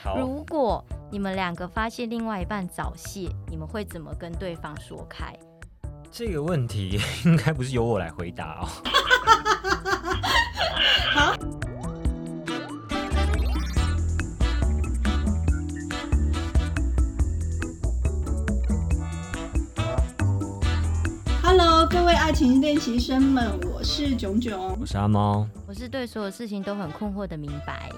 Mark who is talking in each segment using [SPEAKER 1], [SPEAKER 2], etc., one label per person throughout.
[SPEAKER 1] 好，
[SPEAKER 2] 如果你们两个发现另外一半早泄，你们会怎么跟对方说开？
[SPEAKER 1] 这个问题 应该不是由我来回答哦。
[SPEAKER 3] Hello，各位爱情练习生们，我是炯炯。
[SPEAKER 1] 我是阿猫，
[SPEAKER 2] 我是对所有事情都很困惑的明白。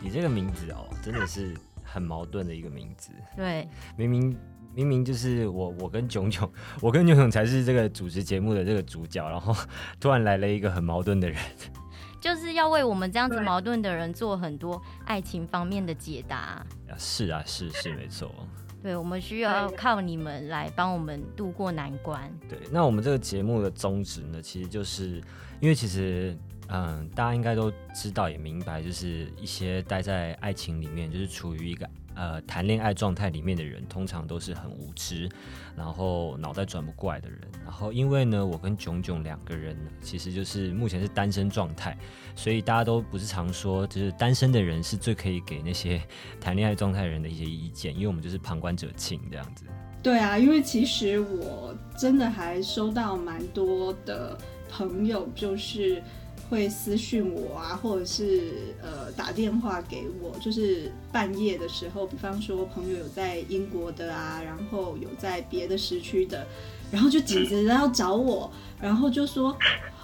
[SPEAKER 1] 你这个名字哦，真的是很矛盾的一个名字。
[SPEAKER 2] 对，
[SPEAKER 1] 明明明明就是我，我跟炯炯，我跟炯炯才是这个主持节目的这个主角，然后 突然来了一个很矛盾的人。
[SPEAKER 2] 就是要为我们这样子矛盾的人做很多爱情方面的解答。
[SPEAKER 1] 啊是啊，是是没错。
[SPEAKER 2] 对，我们需要靠你们来帮我们度过难关。
[SPEAKER 1] 对，那我们这个节目的宗旨呢，其实就是因为其实，嗯，大家应该都知道也明白，就是一些待在爱情里面，就是处于一个呃谈恋爱状态里面的人，通常都是很无知，然后脑袋转不过来的人。然后因为呢，我跟炯炯两个人呢，其实就是目前是单身状态，所以大家都不是常说，就是单身的人是最可以给那些 谈恋爱状态人的一些意见，因为我们就是旁观者清这样子。
[SPEAKER 3] 对啊，因为其实我真的还收到蛮多的朋友，就是会私讯我啊，或者是呃打电话给我，就是半夜的时候，比方说朋友有在英国的啊，然后有在别的时区的，然后就紧着要找我，然后就说。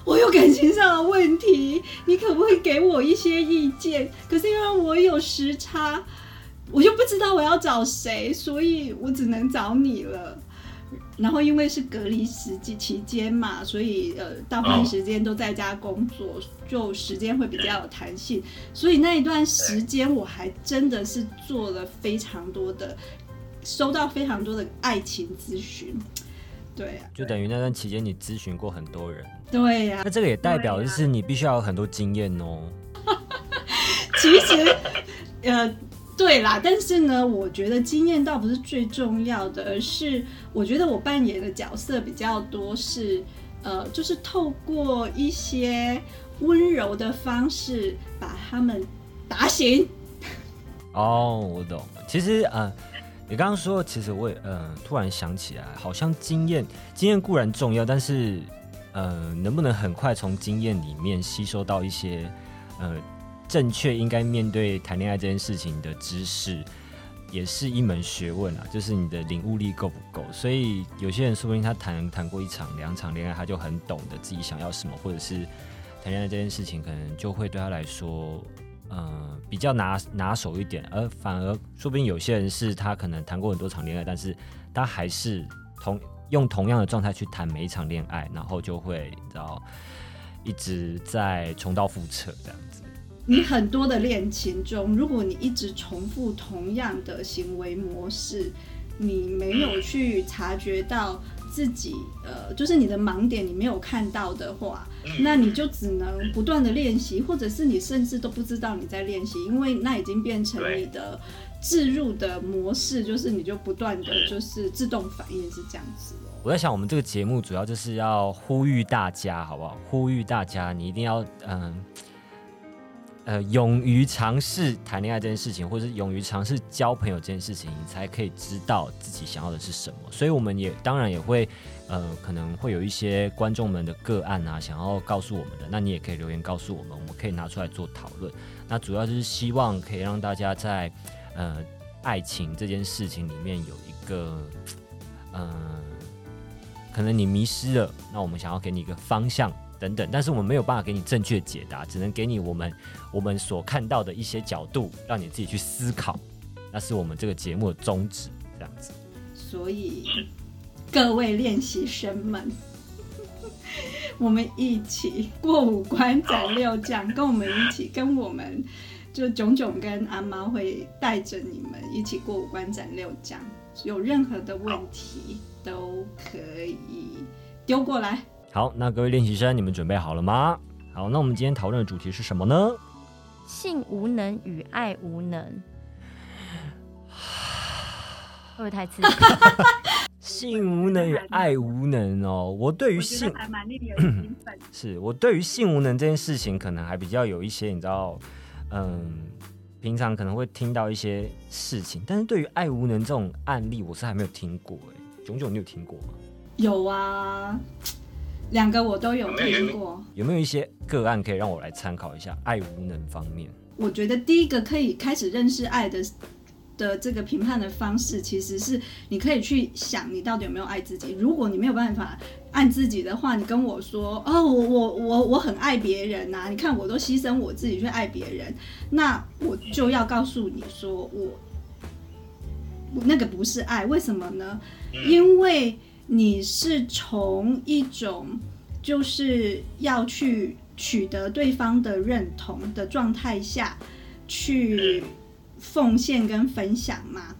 [SPEAKER 3] 我有感情上的问题，你可不可以给我一些意见？可是因为我有时差，我就不知道我要找谁，所以我只能找你了。然后因为是隔离时期期间嘛，所以呃大部分时间都在家工作，就时间会比较有弹性。所以那一段时间我还真的是做了非常多的，收到非常多的爱情咨询。对啊，
[SPEAKER 1] 就等于那段期间你咨询过很多人，
[SPEAKER 3] 对呀、
[SPEAKER 1] 那这个也代表就是你必须要有很多经验哦。
[SPEAKER 3] 其实，呃，对啦，但是呢，我觉得经验倒不是最重要的，而是我觉得我扮演的角色比较多是，呃，就是透过一些温柔的方式把他们打醒。
[SPEAKER 1] 哦，我懂。其实，呃，你刚刚说，其实我也，呃，突然想起来，好像经验，经验固然重要，但是，呃，能不能很快从经验里面吸收到一些，呃，正确应该面对谈恋爱这件事情的知识，也是一门学问啊。就是你的领悟力够不够？所以有些人说不定他谈谈过一场、两场恋爱，他就很懂得自己想要什么，或者是谈恋爱这件事情，可能就会对他来说。呃，比较拿拿手一点，而反而说不定有些人是他可能谈过很多场恋爱，但是他还是同用同样的状态去谈每一场恋爱，然后就会你知道一直在重蹈覆辙这样子。
[SPEAKER 3] 你很多的恋情中，如果你一直重复同样的行为模式，你没有去察觉到自己，呃，就是你的盲点，你没有看到的话，那你就只能不断的练习，或者是你甚至都不知道你在练习，因为那已经变成你的置入的模式，就是你就不断的就是自动反应是这样子哦。
[SPEAKER 1] 我在想，我们这个节目主要就是要呼吁大家，好不好？呼吁大家，你一定要嗯。呃，呃勇于尝试谈恋爱这件事情，或者是勇于尝试交朋友这件事情，你才可以知道自己想要的是什么。所以，我们也当然也会，呃，可能会有一些观众们的个案啊，想要告诉我们的，那你也可以留言告诉我们，我们可以拿出来做讨论。那主要就是希望可以让大家在呃爱情这件事情里面有一个，嗯、可能你迷失了，那我们想要给你一个方向。等等，但是我们没有办法给你正确解答，只能给你我们我们所看到的一些角度，让你自己去思考。那是我们这个节目的宗旨，这样子。
[SPEAKER 3] 所以，各位练习生们，我们一起过五关斩六将，跟我们一起，跟我们就炯炯跟阿猫会带着你们一起过五关斩六将，有任何的问题都可以丢过来。
[SPEAKER 1] 好，那各位练习生，你们准备好了吗？好，那我们今天讨论的主题是什么呢？
[SPEAKER 2] 性无能与爱无能，会不会太刺激？
[SPEAKER 1] 性无能与爱无能哦，我对于性
[SPEAKER 3] 还蛮令人兴奋。
[SPEAKER 1] 是我对于性无能这件事情，可能还比较有一些，你知道，嗯，平常可能会听到一些事情，但是对于爱无能这种案例，我是还没有听过。哎，炯炯，你有听过吗？
[SPEAKER 3] 有啊，两个我都有听过。
[SPEAKER 1] 有没有一些个案可以让我来参考一下爱无能方面？
[SPEAKER 3] 我觉得第一个可以开始认识爱的。的这个评判的方式，其实是你可以去想你到底有没有爱自己。如果你没有办法爱自己的话，你跟我说哦，我我我我很爱别人呐，你看我都牺牲我自己去爱别人，那我就要告诉你说，我那个不是爱，为什么呢？因为你是从一种就是要去取得对方的认同的状态下去。奉献跟分享嘛，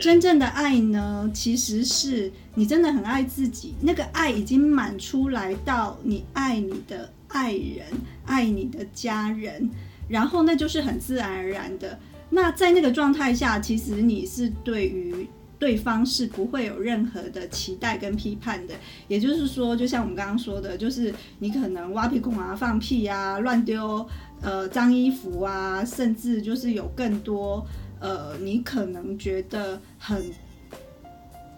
[SPEAKER 3] 真正的爱呢，其实是你真的很爱自己，那个爱已经满出来到你爱你的爱人，爱你的家人，然后那就是很自然而然的。那在那个状态下，其实你是对于对方是不会有任何的期待跟批判的。也就是说，就像我们刚刚说的，就是你可能挖鼻孔啊、放屁啊、乱丢。呃，脏衣服啊，甚至就是有更多呃，你可能觉得很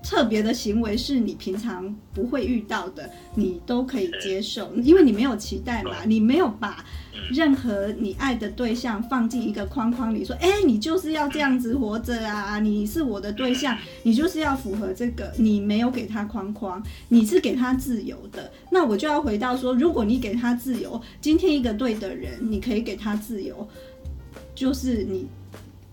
[SPEAKER 3] 特别的行为，是你平常不会遇到的，你都可以接受，因为你没有期待嘛，你没有把。任何你爱的对象放进一个框框里，说：“哎，你就是要这样子活着啊！你是我的对象，你就是要符合这个。你没有给他框框，你是给他自由的。那我就要回到说，如果你给他自由，今天一个对的人，你可以给他自由，就是你。”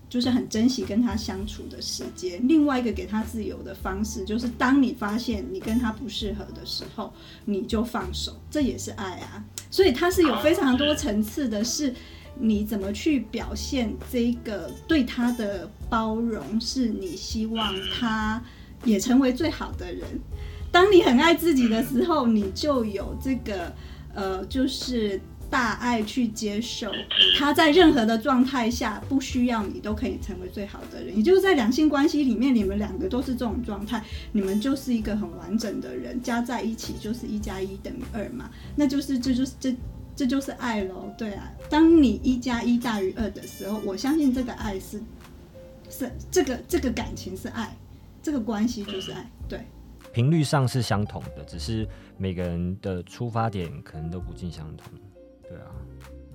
[SPEAKER 3] 就是很珍惜跟他相处的时间。另外一个给他自由的方式，就是当你发现你跟他不适合的时候，你就放手，这也是爱啊。所以它是有非常多层次的，是你怎么去表现这个对他的包容，是你希望他也成为最好的人。当你很爱自己的时候，你就有这个呃，就是。大爱去接受，他在任何的状态下不需要你都可以成为最好的人，也就是在两性关系里面，你们两个都是这种状态，你们就是一个很完整的人，加在一起就是一加一等于二嘛，那就是这就是这这就是爱喽，对啊，当你一加一大于二的时候，我相信这个爱是是这个这个感情是爱，这个关系就是爱，对，
[SPEAKER 1] 频率上是相同的，只是每个人的出发点可能都不尽相同。对啊，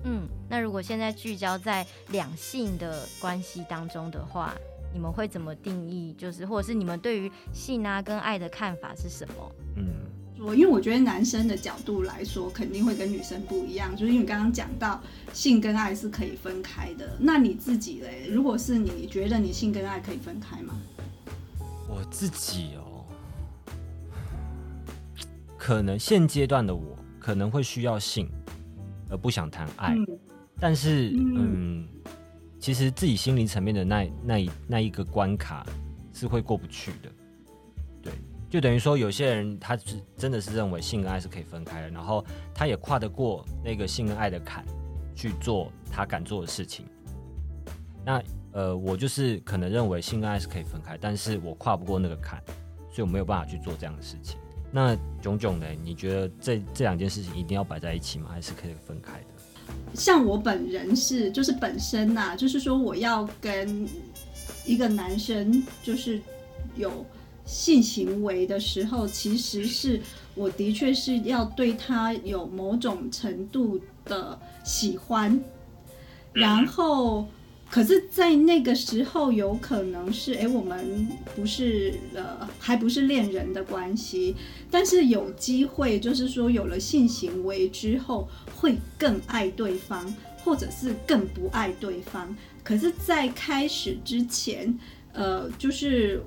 [SPEAKER 2] 嗯，那如果现在聚焦在两性的关系当中的话，你们会怎么定义？就是或者是你们对于性啊跟爱的看法是什么？
[SPEAKER 3] 嗯，我因为我觉得男生的角度来说，肯定会跟女生不一样，就是因为刚刚讲到性跟爱是可以分开的。那你自己嘞？如果是你你觉得你性跟爱可以分开吗？
[SPEAKER 1] 我自己哦，可能现阶段的我可能会需要性。而不想谈爱，但是嗯，其实自己心灵层面的那那一那一个关卡是会过不去的，对，就等于说有些人他是真的是认为性跟爱是可以分开的，然后他也跨得过那个性跟爱的坎去做他敢做的事情。那呃，我就是可能认为性跟爱是可以分开，但是我跨不过那个坎，所以我没有办法去做这样的事情。那炯炯的，你觉得这这两件事情一定要摆在一起吗？还是可以分开的？
[SPEAKER 3] 像我本人是，就是本身呐，就是说我要跟一个男生就是有性行为的时候，其实是我的确是要对他有某种程度的喜欢，然后。可是，在那个时候，有可能是，哎，我们不是呃，还不是恋人的关系，但是有机会，就是说，有了性行为之后，会更爱对方，或者是更不爱对方。可是，在开始之前，呃，就是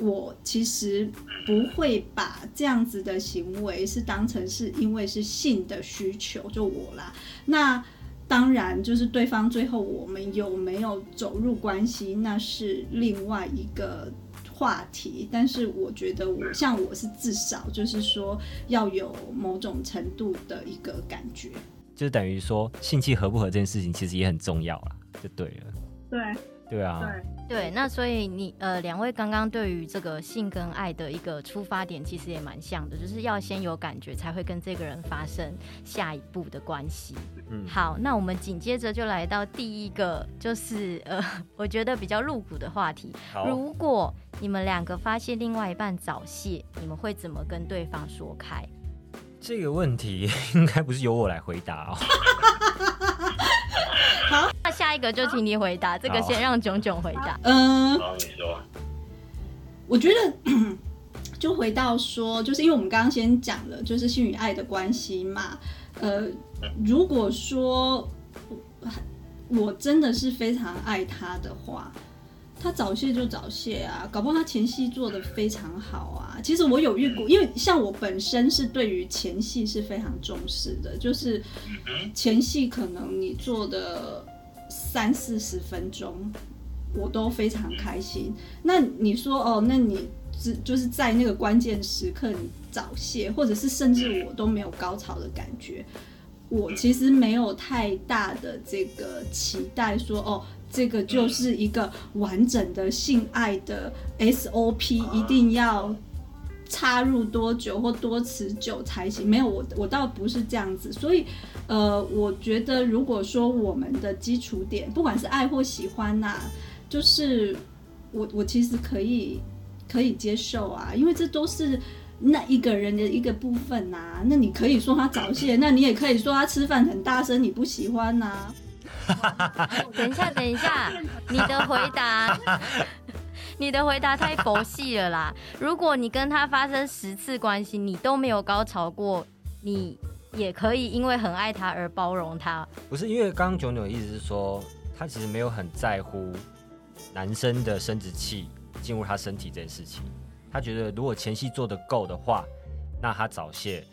[SPEAKER 3] 我其实不会把这样子的行为是当成是因为是性的需求，就我啦，那。当然，就是对方最后我们有没有走入关系，那是另外一个话题。但是我觉得，我像我是至少就是说要有某种程度的一个感觉，
[SPEAKER 1] 就等于说性气合不合这件事情其实也很重要啦，就对了。
[SPEAKER 3] 对
[SPEAKER 1] 对啊，
[SPEAKER 3] 对
[SPEAKER 2] 对，那所以你呃，两位刚刚对于这个性跟爱的一个出发点，其实也蛮像的，就是要先有感觉，才会跟这个人发生下一步的关系。
[SPEAKER 1] 嗯，
[SPEAKER 2] 好，那我们紧接着就来到第一个，就是呃，我觉得比较露骨的话题。
[SPEAKER 1] 好，
[SPEAKER 2] 如果你们两个发现另外一半早泄，你们会怎么跟对方说开？
[SPEAKER 1] 这个问题 应该不是由我来回答哦。
[SPEAKER 2] 那下一个就请你回答，这个先让炯炯回答。
[SPEAKER 3] 嗯、
[SPEAKER 4] 好，你说。
[SPEAKER 3] 我觉得 就回到说，就是因为我们刚刚先讲了，就是性与爱的关系嘛。呃，如果说我真的是非常爱他的话，他早泄就早泄啊，搞不好他前戏做的非常好啊。其实我有遇过，因为像我本身是对于前戏是非常重视的，就是前戏可能你做的三四十分钟，我都非常开心。那你说哦，那你只就是在那个关键时刻你早泄，或者是甚至我都没有高潮的感觉，我其实没有太大的这个期待说哦。这个就是一个完整的性爱的 SOP，一定要插入多久或多持久才行。没有，我我倒不是这样子。所以，呃，我觉得如果说我们的基础点，不管是爱或喜欢呐、就是我我其实可以可以接受啊，因为这都是那一个人的一个部分呐、那你可以说他早泄，那你也可以说他吃饭很大声，你不喜欢呐、
[SPEAKER 2] 等一下，等一下，你的回答，你的回答太佛系了啦。如果你跟他发生十次关系，你都没有高潮过，你也可以因为很爱他而包容他。
[SPEAKER 1] 不是因为刚刚九九的意思是说，他其实没有很在乎男生的生殖器进入他身体这件事情。他觉得如果前戏做得够的话，那他早泄，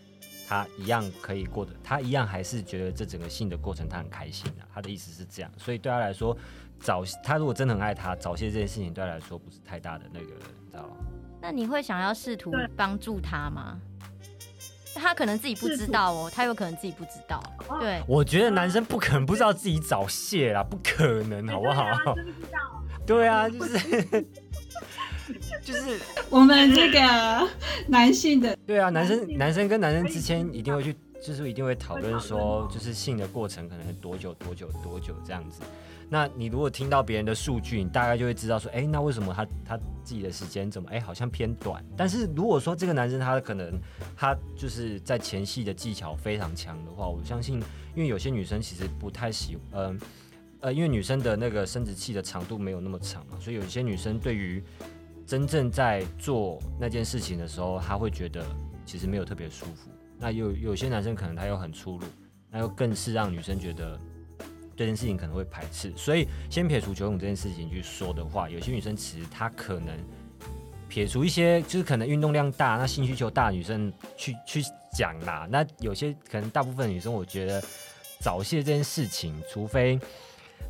[SPEAKER 1] 他一样可以过得，他一样还是觉得这整个性的过程他很开心啊、他的意思是这样，所以对他来说，早他如果真的很爱他，早泄这件事情对他来说不是太大的那个，你知道吗？
[SPEAKER 2] 那你会想要试图帮助他吗？他可能自己不知道哦，他有可能自己不知道。对，
[SPEAKER 1] 我觉得男生不可能不知道自己早泄啦，不可能，好不好？对啊，就是 就是
[SPEAKER 3] 我们这个男性的
[SPEAKER 1] 对啊，男生男生跟男生之间一定会去，就是一定会讨论说，就是性的过程可能多久多久多久这样子。那你如果听到别人的数据，你大概就会知道说，哎、那为什么他他自己的时间怎么哎、好像偏短？但是如果说这个男生他可能他就是在前戏的技巧非常强的话，我相信，因为有些女生其实不太喜，嗯、呃，因为女生的那个生殖器的长度没有那么长嘛，所以有些女生对于真正在做那件事情的时候，他会觉得其实没有特别舒服。那有有些男生可能他又很粗鲁，那又更是让女生觉得这件事情可能会排斥。所以先撇除游泳这件事情去说的话，有些女生其实她可能撇除一些就是可能运动量大、那性需求大的女生去去讲啦。那有些可能大部分女生，我觉得早泄这件事情，除非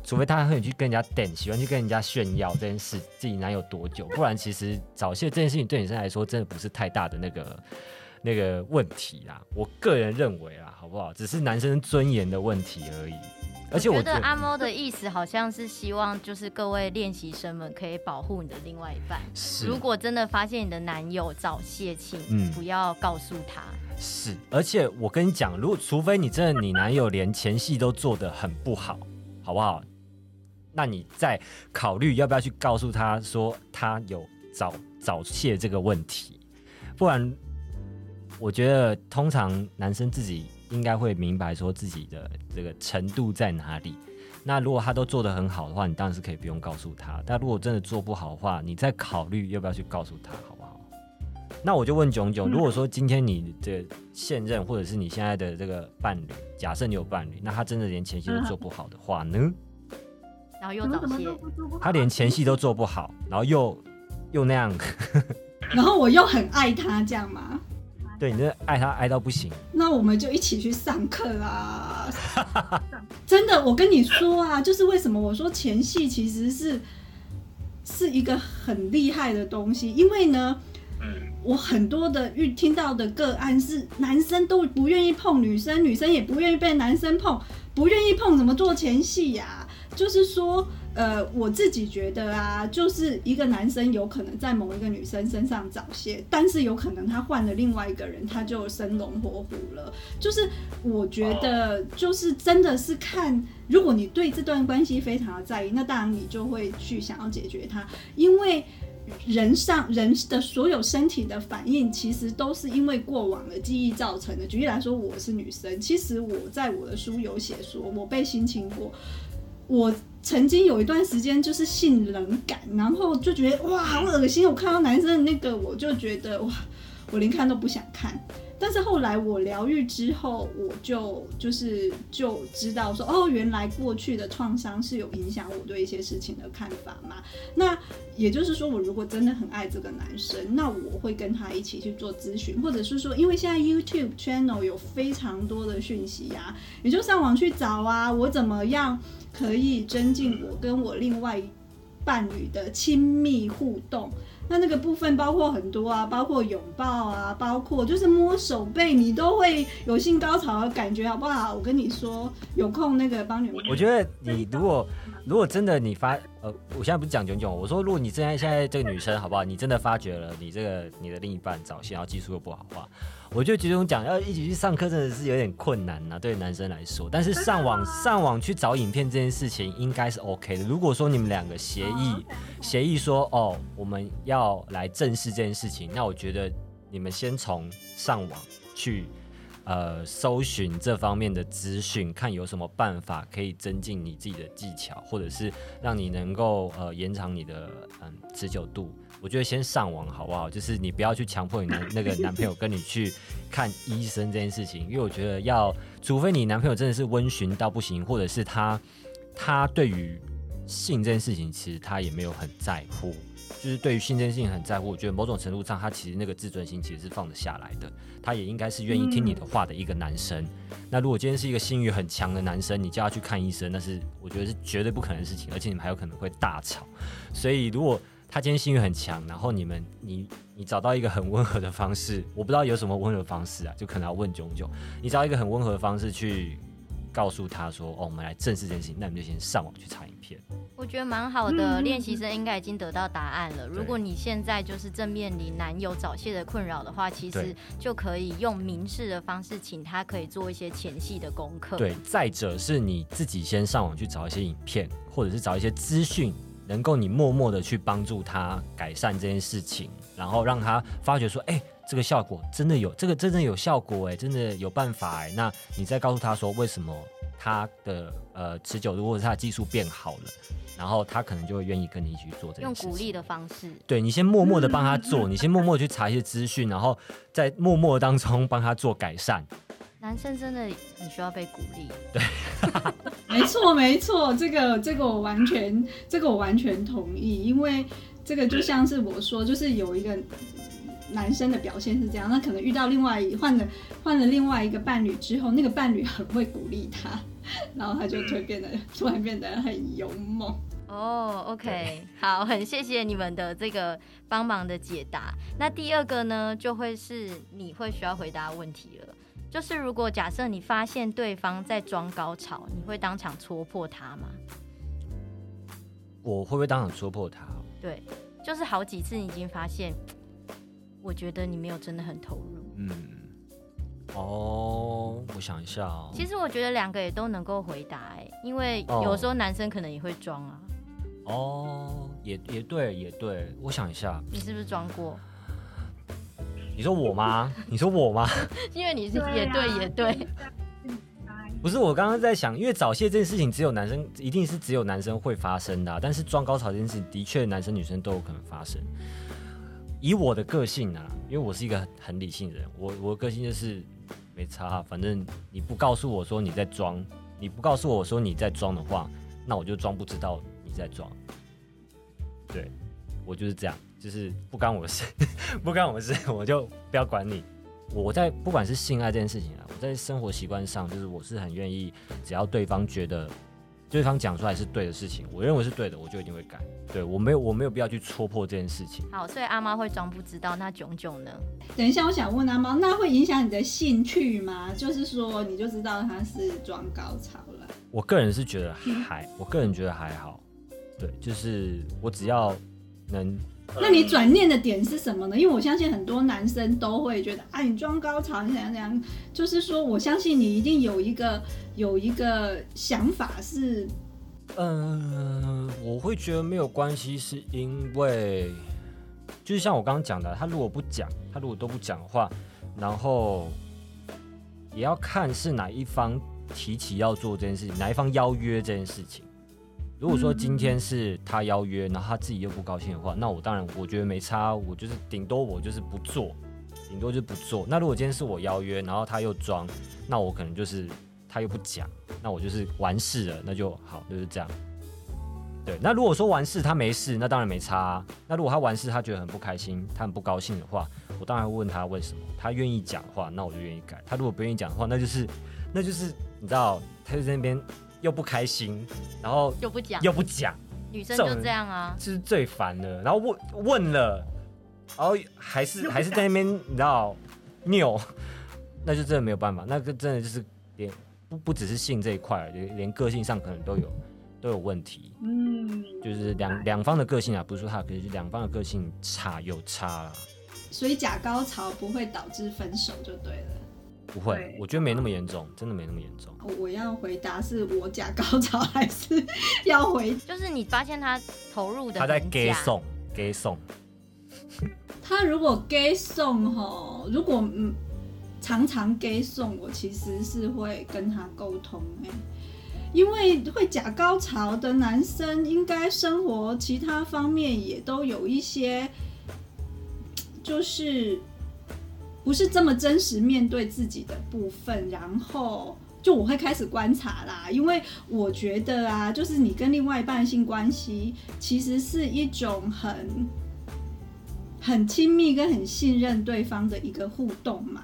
[SPEAKER 1] 除非她会去跟人家等，喜欢去跟人家炫耀这件事，自己男友多久，不然其实早泄这件事情对女生来说真的不是太大的那个 那个问题啦。我个人认为啦，好不好？只是男生尊严的问题而已。而且我
[SPEAKER 2] 觉得阿猫的意思好像是希望，就是各位练习生们可以保护你的另外一半。
[SPEAKER 1] 是
[SPEAKER 2] 如果真的发现你的男友早泄，请
[SPEAKER 1] 嗯
[SPEAKER 2] 不要告诉他。
[SPEAKER 1] 是，而且我跟你讲，如果除非你真的你男友连前戏都做得很不好，好不好？那你再考虑要不要去告诉他说他有早早泄这个问题，不然我觉得通常男生自己应该会明白说自己的这个程度在哪里。那如果他都做得很好的话，你当然是可以不用告诉他。但如果真的做不好的话，你再考虑要不要去告诉他，那我就问炯炯，如果说今天你的现任或者是你现在的这个伴侣，假设你有伴侣，那他真的连前戏都做不好的话呢？
[SPEAKER 2] 然后又早泄，
[SPEAKER 1] 他连前戏都做不好，然后又又那样，
[SPEAKER 3] 然后我又很爱他，这样吗？
[SPEAKER 1] 对你真的爱他爱到不行。
[SPEAKER 3] 那我们就一起去上课啊！真的，我跟你说啊，就是为什么我说前戏其实是是一个很厉害的东西，因为呢，我很多的遇听到的个案是男生都不愿意碰女生，女生也不愿意被男生碰，不愿意碰怎么做前戏呀、就是说呃，我自己觉得啊，就是一个男生有可能在某一个女生身上早泄，但是有可能他换了另外一个人，他就生龙活虎了。就是我觉得，就是真的是看，如果你对这段关系非常的在意，那当然你就会去想要解决它，因为人上人的所有身体的反应，其实都是因为过往的记忆造成的。举例来说，我是女生，其实我在我的书有写说，我被性侵过。我曾经有一段时间就是性冷感，然后就觉得哇好恶心，我看到男生的那个我就觉得哇，我连看都不想看。但是后来我疗愈之后，我就就是就知道说，哦，原来过去的创伤是有影响我对一些事情的看法嘛。那也就是说，我如果真的很爱这个男生，那我会跟他一起去做咨询，或者是说，因为现在 YouTube channel 有非常多的讯息呀，你就上网去找啊，我怎么样可以增进我跟我另外伴侣的亲密互动。那那个部分包括很多啊，包括拥抱啊，包括就是摸手背，你都会有性高潮的感觉，好不好？我跟你说，有空那个帮你们。
[SPEAKER 1] 我觉得你如果如果真的你发呃，我现在不是讲炯炯，我说如果你现在现在这个女生好不好？你真的发觉了你这个你的另一半早泄，然后技术又不好的话。我觉得其中讲要一起去上课真的是有点困难呐，对男生来说。但是上网上网去找影片这件事情应该是 OK 的。如果说你们两个协议协议说哦，我们要来正视这件事情，那我觉得你们先从上网去呃搜寻这方面的资讯，看有什么办法可以增进你自己的技巧，或者是让你能够呃延长你的嗯持久度。我觉得先上网好不好？就是你不要去强迫你男那个男朋友跟你去看医生这件事情，因为我觉得要，除非你男朋友真的是温驯到不行，或者是他他对于性这件事情其实他也没有很在乎，就是对于性这件事情很在乎。我觉得某种程度上他其实那个自尊心其实是放得下来的，他也应该是愿意听你的话的一个男生。那如果今天是一个性欲很强的男生，你叫他去看医生，那是我觉得是绝对不可能的事情，而且你们还有可能会大吵。所以如果他今天性欲很强，然后你们你你找到一个很温和的方式，我不知道有什么温和方式啊，就可能要问炯炯。你找一个很温和的方式去告诉他说：“哦，我们来正式这件事情。”那你就先上网去查影片。
[SPEAKER 2] 我觉得蛮好的，练习生应该已经得到答案了。如果你现在就是正面临男友早泄的困扰的话，其实就可以用明示的方式，请他可以做一些前戏的功课。
[SPEAKER 1] 对，再者是你自己先上网去找一些影片，或者是找一些资讯。能够你默默的去帮助他改善这件事情，然后让他发觉说，哎，这个效果真的有，这个真的有效果，哎，真的有办法，哎，那你再告诉他说，为什么他的呃持久度或者他的技术变好了，然后他可能就会愿意跟你一起去做这
[SPEAKER 2] 用鼓励的方式，
[SPEAKER 1] 对你先默默的帮他做，你先默默去查一些资讯，然后在默默当中帮他做改善。
[SPEAKER 2] 男生真的很需要被鼓励，
[SPEAKER 1] 对，
[SPEAKER 3] 没错没错，这个这个我完全这个我完全同意，因为这个就像是我说，就是有一个男生的表现是这样，那可能遇到另外换了换了另外一个伴侣之后，那个伴侣很会鼓励他，然后他就会变得突然变得很勇猛。
[SPEAKER 2] 哦，OK，好，很谢谢你们的这个帮忙的解答。那第二个呢，就会是你会需要回答问题了。就是如果假设你发现对方在装高潮，你会当场戳破他吗？
[SPEAKER 1] 我会不会当场戳破他？
[SPEAKER 2] 对，就是好几次你已经发现，我觉得你没有真的很投入。嗯，
[SPEAKER 1] 哦，我想一下哦。
[SPEAKER 2] 其实我觉得两个也都能够回答，哎，因为有时候男生可能也会装啊。
[SPEAKER 1] 哦，也也对，也对，我想一下，
[SPEAKER 2] 你是不是装过？
[SPEAKER 1] 你说我吗？你说我吗？
[SPEAKER 2] 因为你是也对也对，
[SPEAKER 1] 不是我刚刚在想，因为早泄这件事情只有男生，一定是只有男生会发生的。但是装高潮这件事情，的确男生女生都有可能发生。以我的个性啊，因为我是一个很理性的人，我我的个性就是没差，反正你不告诉我说你在装，你不告诉我说你在装的话，那我就装不知道你在装。对我就是这样。就是不干我的事，不干我的事，我就不要管你。我在不管是性爱这件事情啊，我在生活习惯上，就是我是很愿意，只要对方觉得对方讲出来是对的事情，我认为是对的，我就一定会改。对我没有我没有必要去戳破这件事情。
[SPEAKER 2] 好，所以阿妈会装不知道，那炯炯呢？
[SPEAKER 3] 等一下，我想问阿妈，那会影响你的兴趣吗？就是说，你就知道他是装高潮了？
[SPEAKER 1] 我个人是觉得还，我个人觉得还好。对，就是我只要能，
[SPEAKER 3] 那你转念的点是什么呢？因为我相信很多男生都会觉得，啊，你装高潮，你怎样怎样，就是说，我相信你一定有一个有一个想法是，
[SPEAKER 1] 嗯、我会觉得没有关系，是因为就是像我刚刚讲的，他如果不讲，他如果都不讲的话，然后也要看是哪一方提起要做这件事情，哪一方邀约这件事情。如果说今天是他邀约，然后他自己又不高兴的话，那我当然我觉得没差，我就是顶多我就是不做，顶多就不做。那如果今天是我邀约，然后他又装，那我可能就是他又不讲，那我就是完事了，那就好，就是这样。对，那如果说完事他没事，那当然没差、啊。那如果他完事他觉得很不开心，他很不高兴的话，我当然会问他为什么。他愿意讲的话，那我就愿意改。他如果不愿意讲的话，那就是那就是你知道，他就在那边又不开心，然后
[SPEAKER 2] 又不讲，
[SPEAKER 1] 又不讲，
[SPEAKER 2] 女生就这样啊。
[SPEAKER 1] 这是最烦的。然后问问了，然后还是还是在那边你知道拗，那就真的没有办法。那个真的就是连不不只是性这一块，连连个性上可能都有都有问题。
[SPEAKER 3] 嗯，
[SPEAKER 1] 就是两两方的个性啊，不是说他的个性，两方的个性差有差啦。
[SPEAKER 3] 所以假高潮不会导致分手就对了。
[SPEAKER 1] 不会，我觉得没那么严重，真的没那么严重。
[SPEAKER 3] 我要回答是我假高潮还是要回
[SPEAKER 2] 就是你发现他投入的
[SPEAKER 1] 他在
[SPEAKER 2] 很
[SPEAKER 1] gay 送 gay 送，
[SPEAKER 3] 他如果 gay 送吼，如果嗯常常 gay 送，我其实是会跟他沟通哎、因为会假高潮的男生，应该生活其他方面也都有一些，就是不是这么真实面对自己的部分，然后。就我会开始观察啦，因为我觉得啊，就是你跟另外一半性关系，其实是一种很很亲密跟很信任对方的一个互动嘛。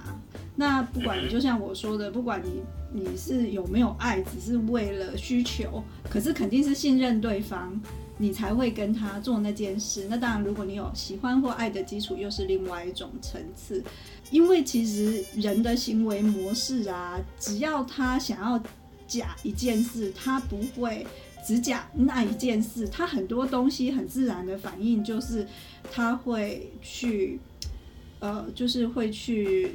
[SPEAKER 3] 那不管就像我说的，不管你你是有没有爱，只是为了需求，可是肯定是信任对方，你才会跟他做那件事。那当然，如果你有喜欢或爱的基础，又是另外一种层次。因为其实人的行为模式啊，只要他想要假一件事，他不会只假那一件事，他很多东西很自然的反应就是他会去，呃，就是会去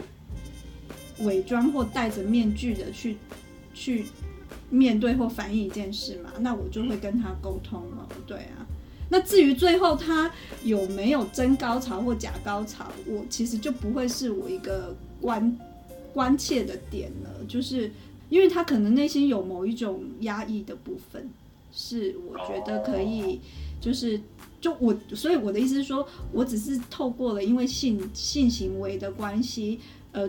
[SPEAKER 3] 伪装或戴着面具的去去面对或反映一件事嘛，那我就会跟他沟通了，对啊。那至于最后他有没有真高潮或假高潮，我其实就不会是我一个关关切的点了，就是因为他可能内心有某一种压抑的部分，是我觉得可以，就是就我，所以我的意思是说，我只是透过了因为性性行为的关系，呃，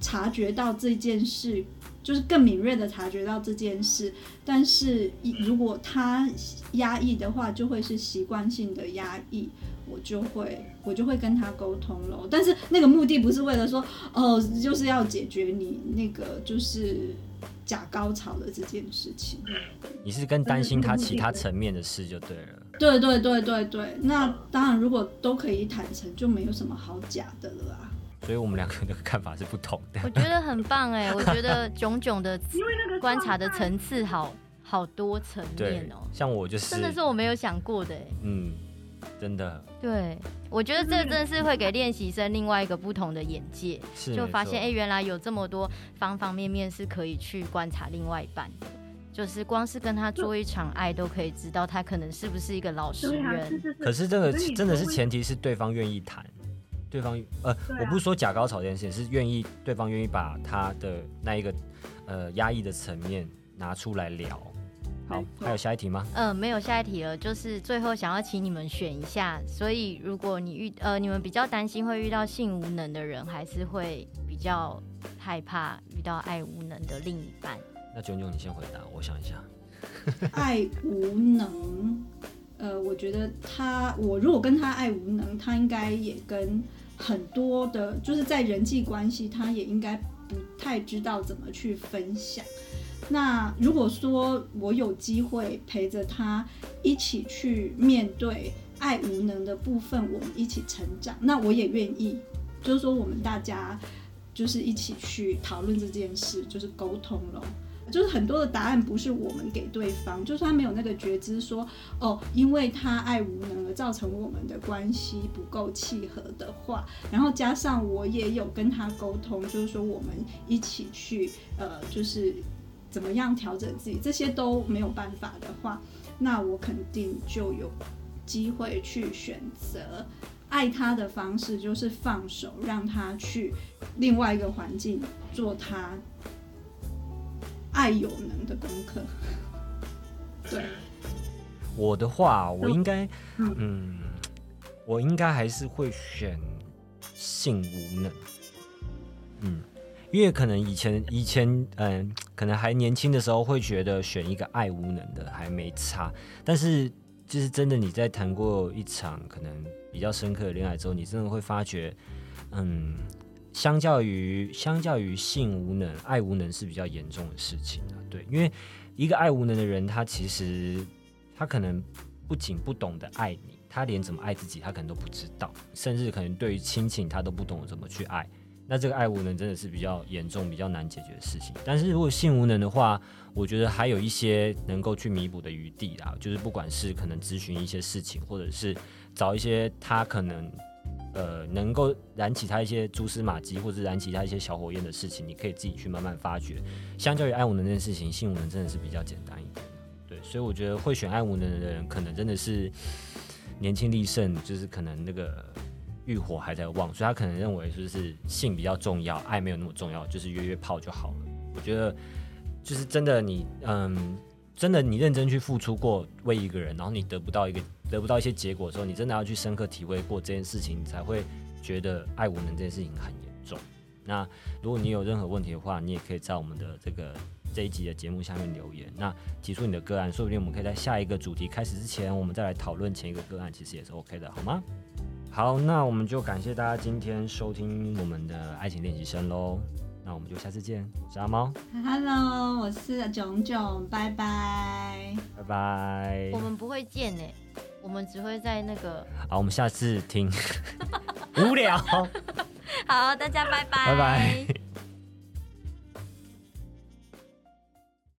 [SPEAKER 3] 察觉到这件事，就是更敏锐的察觉到这件事，但是一如果他压抑的话，就会是习惯性的压抑，我就会我就会跟他沟通咯。但是那个目的不是为了说，哦，就是要解决你那个就是假高潮的这件事情。
[SPEAKER 1] 你是更担心他其他层面的事就对了。
[SPEAKER 3] 对对对对对，那当然如果都可以坦诚，就没有什么好假的了啊。
[SPEAKER 1] 所以我们两个的看法是不同的。
[SPEAKER 2] 我觉得很棒哎，我觉得炯炯的观察的层次好好多层面哦，，
[SPEAKER 1] 像我就是，
[SPEAKER 2] 真的是我没有想过的哎。
[SPEAKER 1] 嗯，真的
[SPEAKER 2] 对，我觉得这真的是会给练习生另外一个不同的眼界，
[SPEAKER 1] 是
[SPEAKER 2] 就发现哎、原来有这么多方方面面是可以去观察另外一半的。就是光是跟他做一场爱，都可以知道他可能是不是一个老实人。
[SPEAKER 4] 是是是。
[SPEAKER 1] 可是这个真的是前提是对方愿意谈，对方呃，
[SPEAKER 4] 啊
[SPEAKER 1] 我不是说假高潮这件事情，是愿意对方愿意把他的那一个呃压抑的层面拿出来聊。好还有下一题吗？
[SPEAKER 2] 呃，没有下一题了，就是最后想要请你们选一下。所以如果你遇呃你们比较担心会遇到性无能的人，还是会比较害怕遇到爱无能的另一半？
[SPEAKER 1] 那炯炯你先回答，我想一下。
[SPEAKER 3] 爱无能，呃，我觉得他，我如果跟他爱无能，他应该也跟很多的，就是在人际关系，他也应该不太知道怎么去分享。那如果说我有机会陪着他一起去面对爱无能的部分，我们一起成长，那我也愿意。就是说，我们大家就是一起去讨论这件事，就是沟通了。就是很多的答案不是我们给对方，就是他没有那个觉知说，哦，因为他爱无能而造成我们的关系不够契合的话，然后加上我也有跟他沟通，就是说我们一起去，呃，就是怎么样调整自己，这些都没有办法的话，那我肯定就有机会去选择爱他的方式，就是放手，让他去另外一个环境做他。爱有能的功课，对。
[SPEAKER 1] 我的话，我应该，嗯，我应该还是会选性无能。嗯，因为可能以前以前，嗯，可能还年轻的时候会觉得选一个爱无能的还没差，但是就是真的你在谈过一场可能比较深刻的恋爱之后，你真的会发觉，嗯。相较于相较于性无能，爱无能是比较严重的事情啊。对，因为一个爱无能的人，他其实他可能不仅不懂得爱你，他连怎么爱自己他可能都不知道，甚至可能对于亲情他都不懂得怎么去爱。那这个爱无能真的是比较严重、比较难解决的事情。但是如果性无能的话，我觉得还有一些能够去弥补的余地啦，就是不管是可能咨询一些事情，或者是找一些他可能。呃，能够燃起他一些蛛丝马迹，或者燃起他一些小火焰的事情，你可以自己去慢慢发掘。相较于爱无能这件事情，性无能真的是比较简单一点。对，所以我觉得会选爱无能的人，可能真的是年轻力盛，就是可能那个欲火还在旺，所以他可能认为就是性比较重要，爱没有那么重要，就是约约炮就好了。我觉得就是真的，你嗯，真的你认真去付出过为一个人，然后你得不到一个。得不到一些结果的时候，你真的要去深刻体会过这件事情，才会觉得爱无能这件事情很严重。那如果你有任何问题的话，你也可以在我们的这个这一集的节目下面留言，那提出你的个案，说不定我们可以在下一个主题开始之前，我们再来讨论前一个个案，其实也是 OK 的，好吗？好，那我们就感谢大家今天收听我们的爱情练习生喽。那我们就下次见，我是阿猫
[SPEAKER 3] ，Hello，我是炯炯，拜拜，
[SPEAKER 1] 拜拜。
[SPEAKER 2] 我们不会见呢。我们只会在那个
[SPEAKER 1] 好，我们下次听 无聊。
[SPEAKER 2] 好，大家拜拜，
[SPEAKER 1] 拜拜。